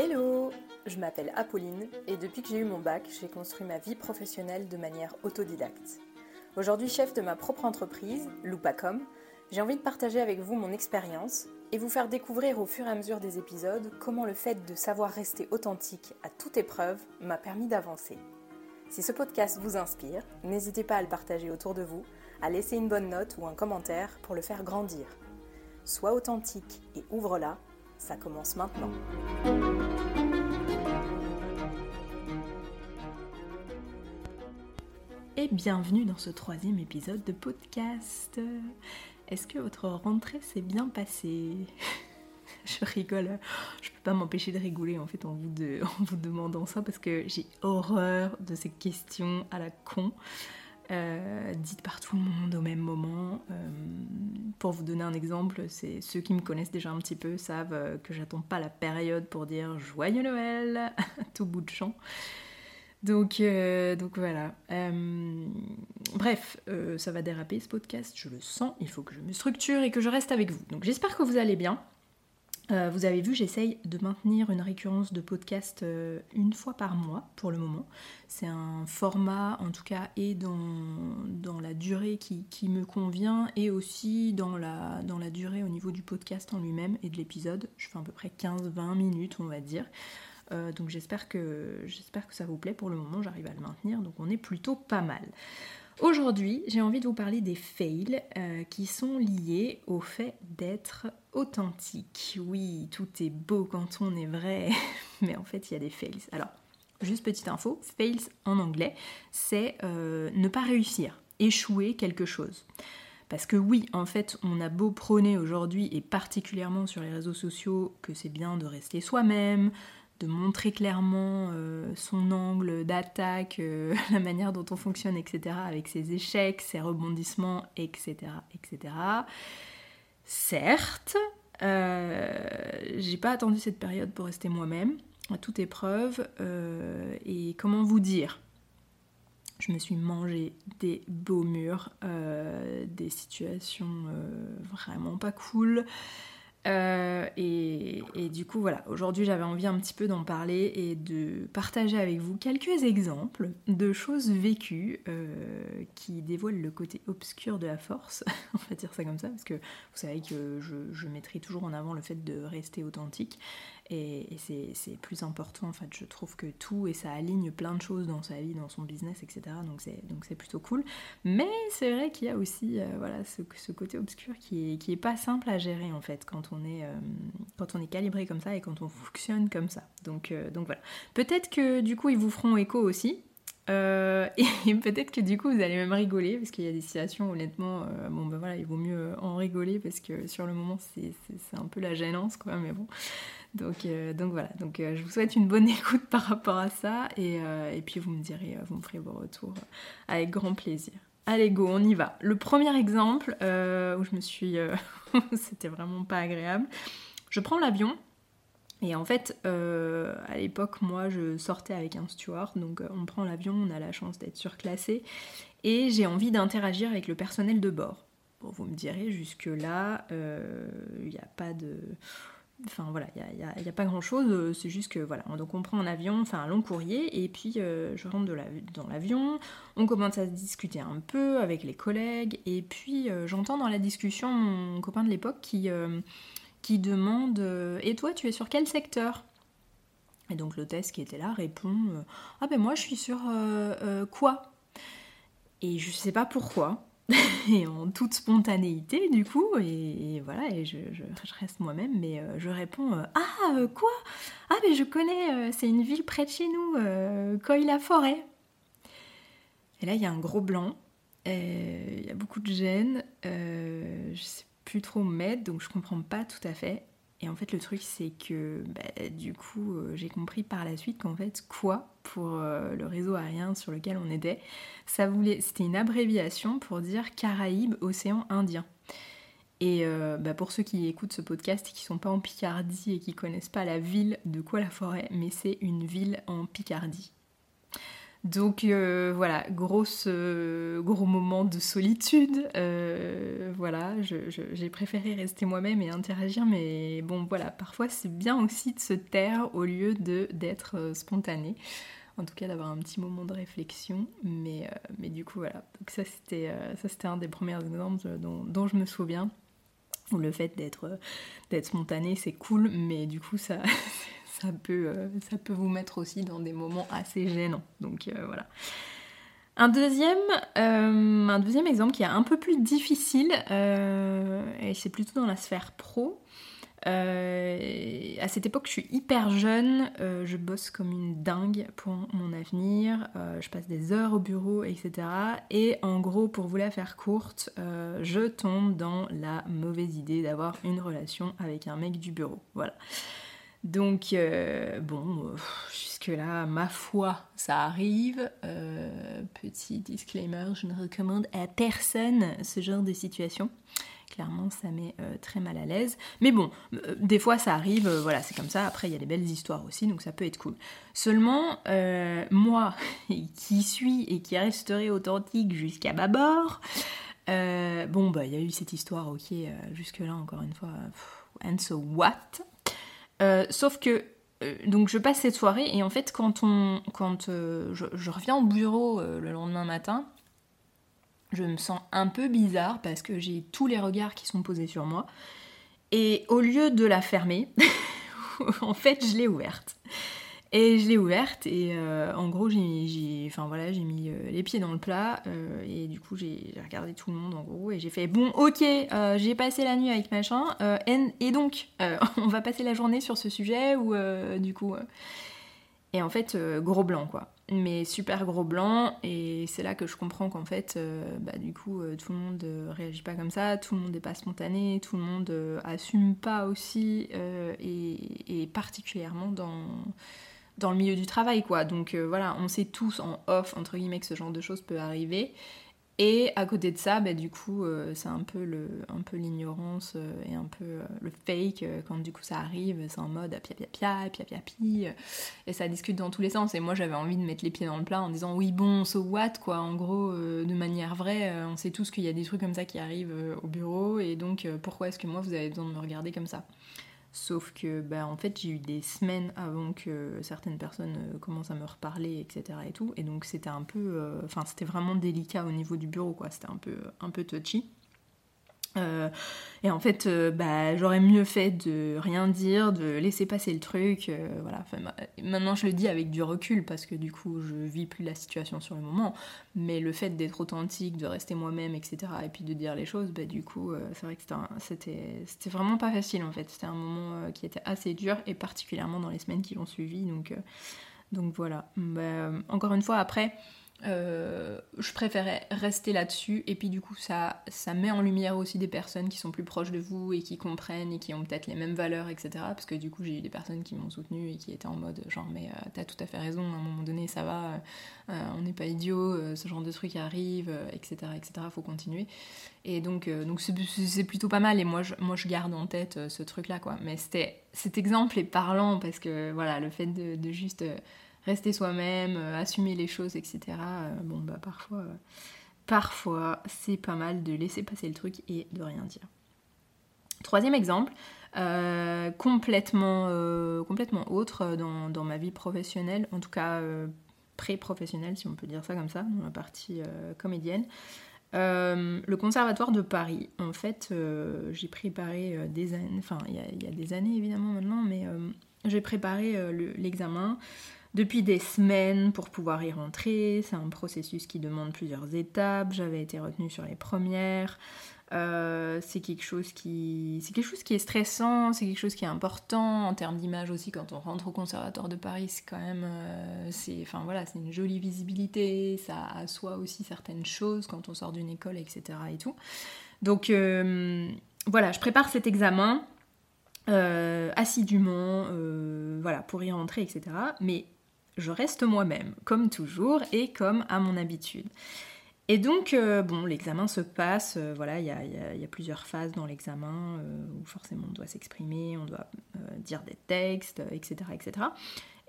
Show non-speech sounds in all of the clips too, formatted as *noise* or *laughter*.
Hello Je m'appelle Apolline et depuis que j'ai eu mon bac, j'ai construit ma vie professionnelle de manière autodidacte. Aujourd'hui chef de ma propre entreprise, Loupacom, j'ai envie de partager avec vous mon expérience et vous faire découvrir au fur et à mesure des épisodes comment le fait de savoir rester authentique à toute épreuve m'a permis d'avancer. Si ce podcast vous inspire, n'hésitez pas à le partager autour de vous, à laisser une bonne note ou un commentaire pour le faire grandir. Sois authentique et ouvre-la, ça commence maintenant. Et bienvenue dans ce troisième épisode de podcast. Est-ce que votre rentrée s'est bien passée *laughs* Je rigole, je peux pas m'empêcher de rigoler en fait en vous, *laughs* en vous demandant ça parce que j'ai horreur de ces questions à la con. Euh, dites par tout le monde au même moment. Euh, pour vous donner un exemple, c'est ceux qui me connaissent déjà un petit peu savent euh, que j'attends pas la période pour dire joyeux Noël *laughs* tout bout de champ. Donc, donc voilà. bref, ça va déraper ce podcast, je le sens. Il faut que je me structure et que je reste avec vous. Donc j'espère que vous allez bien. Euh, vous avez vu, j'essaye de maintenir une récurrence de podcast euh, une fois par mois pour le moment. C'est un format, en tout cas, et dans, la durée qui, me convient, et aussi dans la durée au niveau du podcast en lui-même et de l'épisode. Je fais à peu près 15-20 minutes, on va dire. Euh, donc j'espère que, j'espère que ça vous plaît pour le moment, j'arrive à le maintenir, donc on est plutôt pas mal. Aujourd'hui, j'ai envie de vous parler des fails euh, qui sont liés au fait d'être authentique. Oui, tout est beau quand on est vrai, *laughs* mais en fait, il y a des fails. Alors, juste petite info, fails en anglais, c'est euh, ne pas réussir, échouer quelque chose. Parce que oui, en fait, on a beau prôner aujourd'hui, et particulièrement sur les réseaux sociaux, que c'est bien de rester soi-même, de montrer clairement euh, son angle d'attaque, euh, *laughs* la manière dont on fonctionne, etc., avec ses échecs, ses rebondissements, etc., etc. Certes, euh, j'ai pas attendu cette période pour rester moi-même, à toute épreuve, et comment vous dire? Je me suis mangé des beaux murs, des situations vraiment pas cool, euh, et, du coup, voilà, aujourd'hui j'avais envie un petit peu d'en parler et de partager avec vous quelques exemples de choses vécues euh, qui dévoilent le côté obscur de la force, *laughs* on va dire ça comme ça, parce que vous savez que je, je mettrai toujours en avant le fait de rester authentique et, c'est plus important, en fait, je trouve que tout, et ça aligne plein de choses dans sa vie, dans son business, etc. Donc c'est plutôt cool. Mais c'est vrai qu'il y a aussi euh, voilà, ce, ce, côté obscur qui est, qui est pas simple à gérer, en fait, quand on est, euh, quand on est calibré comme ça et quand on fonctionne comme ça. Donc, euh, donc voilà. Peut-être que du coup, ils vous feront écho aussi. *laughs* et peut-être que du coup vous allez même rigoler parce qu'il y a des situations honnêtement bon ben voilà il vaut mieux en rigoler parce que sur le moment c'est un peu la gênance quoi mais bon donc, euh, donc voilà, euh, je vous souhaite une bonne *laughs* écoute par rapport à ça et, euh, puis vous me direz, vous me ferez vos retours avec grand plaisir. Allez go, on y va. Le premier exemple où je me suis... *laughs* C'était vraiment pas agréable. Je prends l'avion et en fait, à l'époque, moi, je sortais avec un steward, donc on prend l'avion, on a la chance d'être surclassé, et j'ai envie d'interagir avec le personnel de bord. Bon, vous me direz, jusque-là, il n'y a pas de... Enfin voilà, il n'y a, pas grand chose, euh, c'est juste que voilà, donc on prend un avion, enfin un long courrier, et puis euh, je rentre dans l'avion, on commence à discuter un peu avec les collègues, et puis euh, j'entends dans la discussion mon copain de l'époque qui, demande Et toi, tu es sur quel secteur? Et donc l'hôtesse qui était là répond Ah ben moi je suis sur quoi? Et je sais pas pourquoi, *laughs* et en toute spontanéité du coup et, voilà et je, reste moi-même mais euh, je réponds euh, ah euh, quoi? Ah mais je connais c'est une ville près de chez nous Coy-la-Forêt et là il y a un gros blanc il y a beaucoup de gêne je sais plus trop me mettre donc je comprends pas tout à fait et en fait, le truc, c'est que bah, du coup, euh, j'ai compris par la suite qu'en fait, quoi pour euh, le réseau aérien sur lequel on était, ça voulait, c'était une abréviation pour dire Caraïbes, océan Indien. Et euh, bah, pour ceux qui écoutent ce podcast et qui sont pas en Picardie et qui connaissent pas la ville de quoi la forêt, mais c'est une ville en Picardie. Donc euh, voilà, euh, gros moment de solitude. Euh, voilà, j'ai préféré rester moi-même et interagir, mais bon voilà, parfois c'est bien aussi de se taire au lieu d'être spontané. En tout cas d'avoir un petit moment de réflexion. Mais, mais du coup voilà, donc ça c'était un des premiers exemples dont, dont je me souviens. Le fait d'être spontané c'est cool, mais du coup ça *laughs* ça peut, euh, ça peut vous mettre aussi dans des moments assez gênants. Donc euh, voilà. Un deuxième, euh, un deuxième exemple qui est un peu plus difficile, et c'est plutôt dans la sphère pro. à cette époque, je suis hyper jeune, je bosse comme une dingue pour mon avenir, je passe des heures au bureau, etc. Et en gros, pour vous la faire courte, je tombe dans la mauvaise idée d'avoir une relation avec un mec du bureau. Voilà. Donc, euh, bon, euh, jusque-là, ma foi, ça arrive. Euh, petit disclaimer, je ne recommande à personne ce genre de situation. Clairement, ça met très mal à l'aise. Mais bon, des fois, ça arrive, voilà, c'est comme ça. Après, il y a des belles histoires aussi, donc ça peut être cool. Seulement, moi, *laughs* qui suis et qui resterai authentique jusqu'à ma bon, bah, il y a eu cette histoire, ok, jusque-là, encore une fois, and so what? Euh, sauf que euh, donc je passe cette soirée et en fait quand on quand euh, je, reviens au bureau le lendemain matin, je me sens un peu bizarre parce que j'ai tous les regards qui sont posés sur moi et au lieu de la fermer, *laughs* en fait je l'ai ouverte. Et je l'ai ouverte et euh, en gros j'ai enfin voilà, j'ai mis euh, les pieds dans le plat euh, et du coup j'ai regardé tout le monde en gros et j'ai fait bon ok j'ai passé la nuit avec machin et, donc *laughs* on va passer la journée sur ce sujet ou du coup et en fait gros blanc quoi. Mais super gros blanc et c'est là que je comprends qu'en fait bah, du coup tout le monde réagit pas comme ça tout le monde n'est pas spontané tout le monde assume pas aussi et, et particulièrement dans dans le milieu du travail, quoi. Donc euh, voilà, on sait tous en off, entre guillemets, que ce genre de choses peut arriver. Et à côté de ça, bah, du coup, euh, c'est un peu l'ignorance euh, et un peu le fake quand du coup ça arrive. C'est en mode pia pia pia, pia pia pia, et ça discute dans tous les sens. Et moi, j'avais envie de mettre les pieds dans le plat en disant oui bon, so what quoi. En gros, de manière vraie, on sait tous qu'il y a des trucs comme ça qui arrivent au bureau, et donc pourquoi est-ce que moi vous avez besoin de me regarder comme ça? Sauf que, bah, en fait, j'ai eu des semaines avant que certaines personnes euh, commencent à me reparler, etc. et tout. Et donc, c'était un peu. Euh, enfin, c'était vraiment délicat au niveau du bureau, quoi. C'était un peu, un peu touchy. Euh, et en fait, euh, bah, j'aurais mieux fait de rien dire, de laisser passer le truc. Euh, voilà. maintenant, je le dis avec du recul parce que du coup, je vis plus la situation sur le moment. Mais le fait d'être authentique, de rester moi-même, etc., et puis de dire les choses, bah, du coup, c'est vrai que c'était, vraiment pas facile en fait. C'était un moment qui était assez dur et particulièrement dans les semaines qui ont suivi. Donc, donc voilà. Bah, encore une fois, après. Euh, je préférais rester là-dessus et puis du coup ça, ça met en lumière aussi des personnes qui sont plus proches de vous et qui comprennent et qui ont peut-être les mêmes valeurs etc parce que du coup j'ai eu des personnes qui m'ont soutenu et qui étaient en mode genre mais euh, t'as tout à fait raison à un moment donné ça va euh, on n'est pas idiot ce genre de trucs arrive etc etc faut continuer. Et donc c'est plutôt pas mal et moi je, moi je garde en tête ce truc là quoi. Mais c'était cet exemple est parlant parce que voilà le fait de, de juste rester soi-même, euh, assumer les choses, etc. Euh, bon, bah parfois, euh, parfois, c'est pas mal de laisser passer le truc et de rien dire. Troisième exemple, complètement, complètement autre dans, ma vie professionnelle, en tout cas pré-professionnelle, si on peut dire ça comme ça, dans la partie comédienne. le conservatoire de Paris, en fait, j'ai préparé des années, enfin il y, a des années évidemment maintenant, mais j'ai préparé l'examen depuis des semaines pour pouvoir y rentrer. C'est un processus qui demande plusieurs étapes. J'avais été retenue sur les premières. Euh, c'est quelque chose qui c'est quelque chose qui est stressant c'est quelque chose qui est important en termes d'image aussi quand on rentre au conservatoire de Paris c'est quand même euh, c'est enfin voilà c'est une jolie visibilité ça assoit aussi certaines choses quand on sort d'une école etc et tout donc euh, voilà je prépare cet examen assidûment voilà pour y rentrer etc mais je reste moi-même, comme toujours et comme à mon habitude. Et donc, euh, bon, l'examen se passe, euh, voilà, il y a, plusieurs phases dans l'examen euh, où forcément on doit s'exprimer, on doit dire des textes, etc., etc.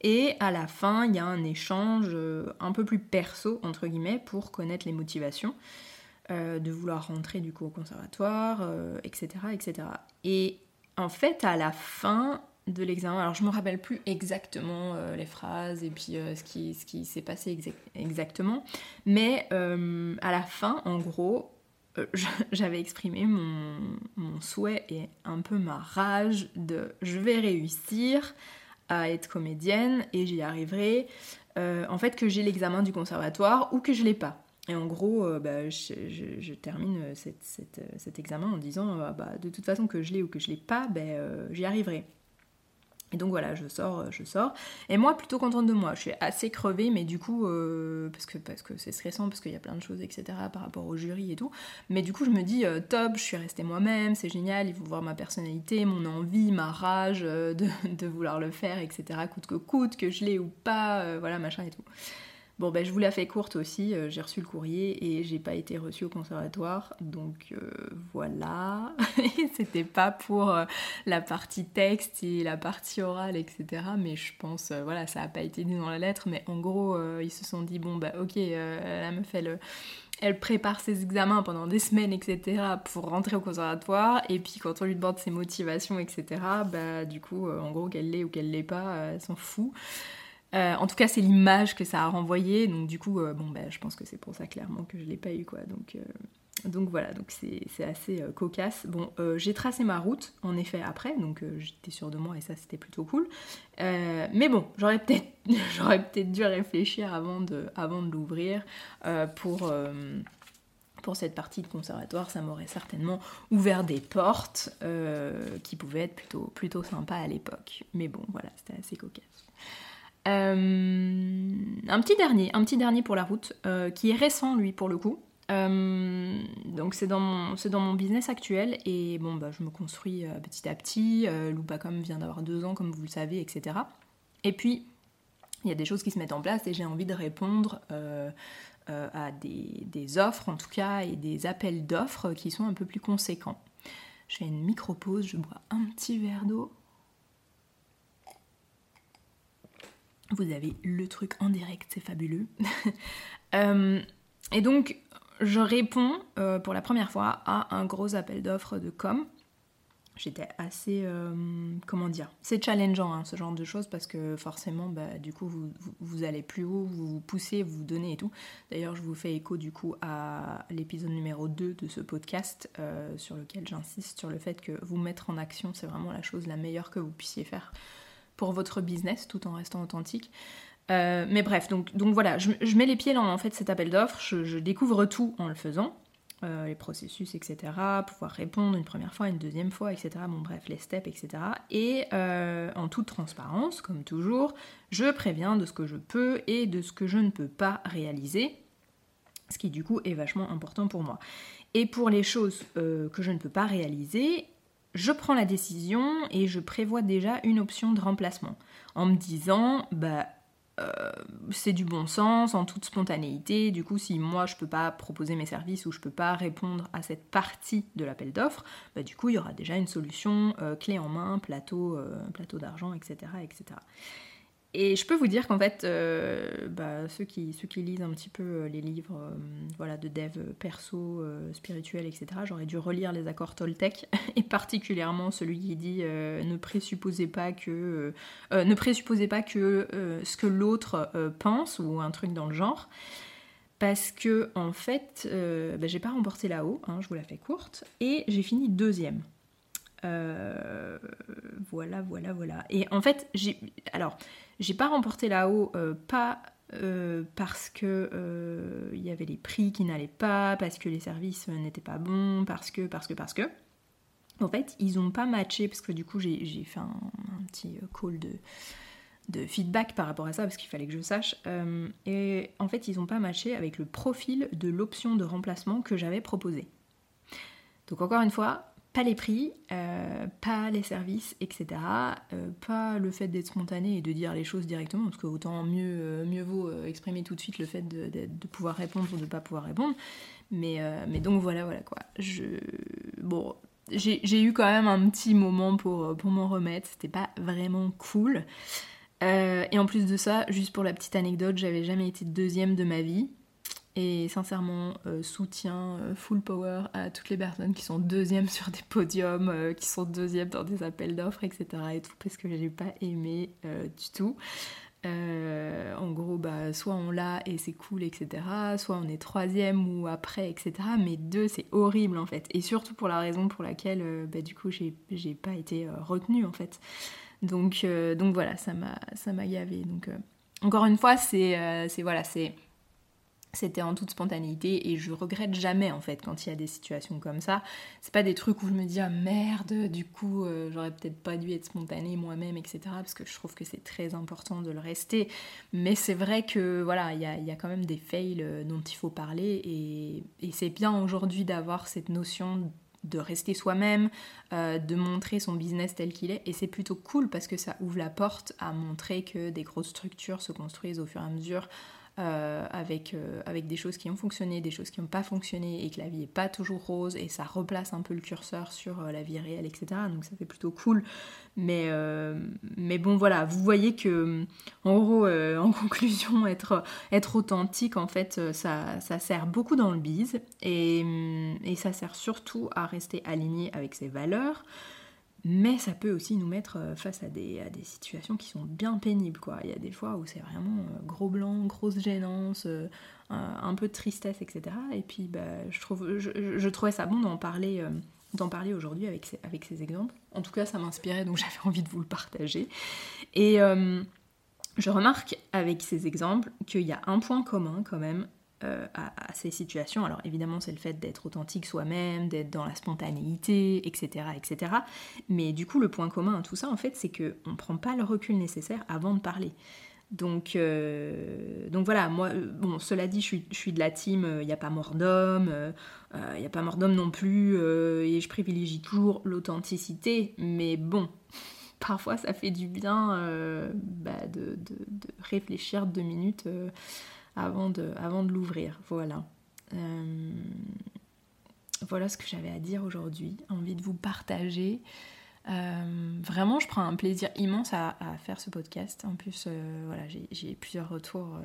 Et à la fin, il y a un échange un peu plus perso, entre guillemets, pour connaître les motivations. de vouloir rentrer du coup au conservatoire, etc., etc. Et en fait, à la fin, de l'examen. Alors je me rappelle plus exactement euh, les phrases et puis euh, ce qui, ce qui s'est passé exactement, mais euh, à la fin, en gros, *laughs* j'avais exprimé mon, souhait et un peu ma rage de je vais réussir à être comédienne et j'y arriverai. en fait, que j'ai l'examen du conservatoire ou que je l'ai pas. Et en gros, bah, je, termine cet examen en disant bah, de toute façon que je l'ai ou que je l'ai pas, ben, j'y arriverai. Et donc voilà, je sors, euh, je sors. Et moi, plutôt contente de moi. Je suis assez crevée, mais du coup, euh, parce que c'est stressant, parce qu'il y a plein de choses, etc. par rapport au jury et tout. Mais du coup, je me dis, euh, top, je suis restée moi-même, c'est génial, il faut voir ma personnalité, mon envie, ma rage *laughs* de, vouloir le faire, etc. Coûte que coûte, que je l'ai ou pas, voilà, machin et tout. Bon, ben je vous la fais courte aussi, euh, j'ai reçu le courrier et j'ai pas été reçue au conservatoire, donc euh, voilà. *laughs* C'était pas pour euh, la partie texte et la partie orale, etc. Mais je pense, voilà, ça a pas été dit dans la lettre, mais en gros, ils se sont dit, bon, bah ok, la meuf, elle elle prépare ses examens pendant des semaines, etc., pour rentrer au conservatoire. Et puis quand on lui demande ses motivations, etc., bah du coup, en gros, qu'elle l'ait ou qu'elle l'ait pas, elle s'en fout. Euh, en tout cas, c'est l'image que ça a renvoyé. Donc, du coup, euh, bon, ben, je pense que c'est pour ça clairement que je l'ai pas eu, quoi. Donc, euh, donc voilà, donc c'est assez cocasse. Bon, j'ai tracé ma route, en effet, après, donc j'étais sûre de moi et ça, c'était plutôt cool. mais bon, j'aurais peut-être *laughs* peut dû réfléchir avant de, avant de l'ouvrir pour pour cette partie de conservatoire, ça m'aurait certainement ouvert des portes qui pouvaient être plutôt, plutôt sympas à l'époque. Mais bon, voilà, c'était assez cocasse. Euh, un petit dernier, pour la route, euh, qui est récent lui pour le coup. Euh, donc c'est dans, mon, business actuel et bon bah je me construis petit à petit. Loupacom vient d'avoir deux ans comme vous le savez, etc. Et puis il y a des choses qui se mettent en place et j'ai envie de répondre à des, des, offres en tout cas et des appels d'offres qui sont un peu plus conséquents. Je fais une micro pause, je bois un petit verre d'eau Vous avez le truc en direct, c'est fabuleux. *laughs* Euh, et donc, je réponds euh, pour la première fois à un gros appel d'offres de com. J'étais assez, euh, comment dire, c'est challengeant hein, ce genre de choses parce que forcément, bah, du coup, vous, allez plus haut, vous vous poussez, vous vous donnez et tout. D'ailleurs, je vous fais écho du coup à l'épisode numéro 2 de ce podcast sur lequel j'insiste sur le fait que vous mettre en action, c'est vraiment la chose la meilleure que vous puissiez faire pour votre business tout en restant authentique. Euh, mais bref, donc, donc voilà, je, mets les pieds dans en fait cet appel d'offres, je, découvre tout en le faisant, euh, les processus, etc., pouvoir répondre une première fois, une deuxième fois, etc., bon bref, les steps, etc. Et euh, en toute transparence, comme toujours, je préviens de ce que je peux et de ce que je ne peux pas réaliser, ce qui du coup est vachement important pour moi. Et pour les choses que je ne peux pas réaliser, je prends la décision et je prévois déjà une option de remplacement en me disant bah euh, c'est du bon sens, en toute spontanéité. Du coup, si moi je peux pas proposer mes services ou je peux pas répondre à cette partie de l'appel d'offres, bah, du coup il y aura déjà une solution euh, clé en main, plateau, euh, plateau d'argent, etc., etc. Et je peux vous dire qu'en fait, euh, bah, ceux, qui, ceux qui lisent un petit peu euh, les livres euh, voilà, de dev perso, spirituel, etc., j'aurais dû relire les accords Toltec, *laughs* et particulièrement celui qui dit ne présupposez pas que, ne présupposez pas que ce que l'autre pense, ou un truc dans le genre. Parce que, en fait, bah, j'ai pas remporté là-haut, hein, je vous la fais courte, et j'ai fini deuxième. Voilà, voilà, voilà. Et en fait, j'ai. Alors j'ai pas remporté là-haut, euh, pas euh, parce que euh, il y avait les prix qui n'allaient pas, parce que les services n'étaient pas bons, parce que, parce que, parce que. En fait, ils ont pas matché, parce que du coup, j'ai fait un, petit call de, feedback par rapport à ça, parce qu'il fallait que je sache. et en fait, ils ont pas matché avec le profil de l'option de remplacement que j'avais proposé. Donc encore une fois, pas les prix, euh, pas les services, etc. Euh, pas le fait d'être spontané et de dire les choses directement, parce que autant mieux, euh, mieux vaut exprimer tout de suite le fait de, pouvoir répondre ou de ne pas pouvoir répondre. Mais, mais donc voilà, voilà quoi. Je, bon, j'ai eu quand même un petit moment pour, pour m'en remettre, c'était pas vraiment cool. et en plus de ça, juste pour la petite anecdote, j'avais jamais été deuxième de ma vie. Et sincèrement, euh, soutien euh, full power à toutes les personnes qui sont deuxièmes sur des podiums, euh, qui sont deuxièmes dans des appels d'offres, etc. Et tout, parce que j'ai pas aimé du tout. en gros, bah, soit on l'a et c'est cool, etc. Soit on est troisième ou après, etc. Mais deux, c'est horrible en fait. Et surtout pour la raison pour laquelle, bah, du coup, j'ai pas été retenue en fait. Donc, donc voilà, ça m'a gavé. Donc, encore une fois, c'est voilà, c'est c'était en toute spontanéité et je regrette jamais en fait quand il y a des situations comme ça. C'est pas des trucs où je me dis ah merde, du coup euh, j'aurais peut-être pas dû être spontanée moi-même, etc. Parce que je trouve que c'est très important de le rester. Mais c'est vrai que voilà, il y a, quand même des fails euh, dont il faut parler et, c'est bien aujourd'hui d'avoir cette notion de rester soi-même, euh, de montrer son business tel qu'il est. Et c'est plutôt cool parce que ça ouvre la porte à montrer que des grosses structures se construisent au fur et à mesure euh, avec, euh, avec des choses qui ont fonctionné, des choses qui n'ont pas fonctionné et que la vie n'est pas toujours rose et ça replace un peu le curseur sur euh, la vie réelle, etc. Donc ça fait plutôt cool. Mais, mais bon, voilà, vous voyez que, en gros, en *laughs* conclusion, être, être authentique, en fait, ça, ça sert beaucoup dans le bise et, et ça sert surtout à rester aligné avec ses valeurs mais ça peut aussi nous mettre euh, face à des, situations qui sont bien pénibles. Quoi. Il y a des fois où c'est vraiment euh, gros blanc, grosse gênance, euh, un peu de tristesse, etc. Et puis bah, je, trouve, je, trouvais ça bon d'en parler, parler aujourd'hui avec ces, avec ces exemples. En tout cas, ça m'inspirait, donc *laughs* j'avais envie de vous le partager. Et je remarque avec ces exemples qu'il y a un point commun quand même euh, à, ces situations. Alors évidemment, c'est le fait d'être authentique soi-même, d'être dans la spontanéité, etc., etc. Mais du coup, le point commun à tout ça, en fait, c'est qu'on ne prend pas le recul nécessaire avant de parler. Donc, euh, donc voilà, moi, euh, bon, cela dit, je suis, de la team, il n'y a pas mort d'homme, il n'y a pas mort d'homme non plus, et je privilégie toujours l'authenticité, mais bon, *laughs* parfois ça fait du bien bah, de, réfléchir deux minutes avant de, l'ouvrir. Voilà. Euh, voilà ce que j'avais à dire aujourd'hui. Envie de vous partager. Euh, vraiment, je prends un plaisir immense à, faire ce podcast. En plus, euh, voilà, j'ai plusieurs retours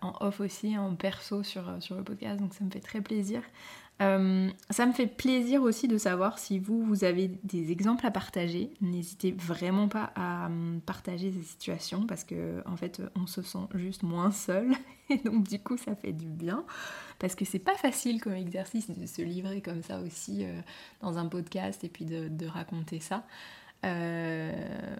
en off aussi, en perso sur, sur le podcast, donc ça me fait très plaisir. Euh, ça me fait plaisir aussi de savoir si vous, vous avez des exemples à partager. N'hésitez vraiment pas à hum, partager ces situations parce que en fait on se sent juste moins seul *laughs* et donc du coup ça fait du bien parce que c'est pas facile comme exercice de se livrer comme ça aussi euh, dans un podcast et puis de raconter ça. Euh,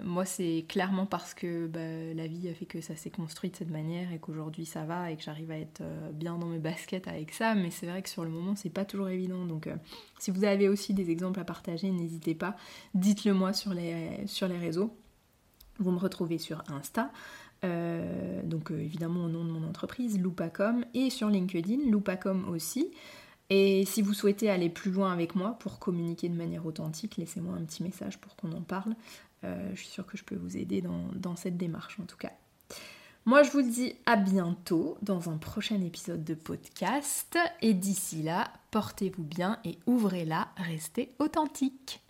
moi, c'est clairement parce que bah, la vie a fait que ça s'est construit de cette manière et qu'aujourd'hui ça va et que j'arrive à être euh, bien dans mes baskets avec ça. Mais c'est vrai que sur le moment, c'est pas toujours évident. Donc, euh, si vous avez aussi des exemples à partager, n'hésitez pas. Dites-le moi sur les, réseaux. Vous me retrouvez sur Insta. donc évidemment au nom de mon entreprise, Loupacom, et sur LinkedIn, Loupacom aussi. Et si vous souhaitez aller plus loin avec moi pour communiquer de manière authentique, laissez-moi un petit message pour qu'on en parle. Euh, je suis sûre que je peux vous aider dans, cette démarche en tout cas. Moi je vous dis à bientôt dans un prochain épisode de podcast. Et d'ici là, portez-vous bien et ouvrez-la, restez authentique.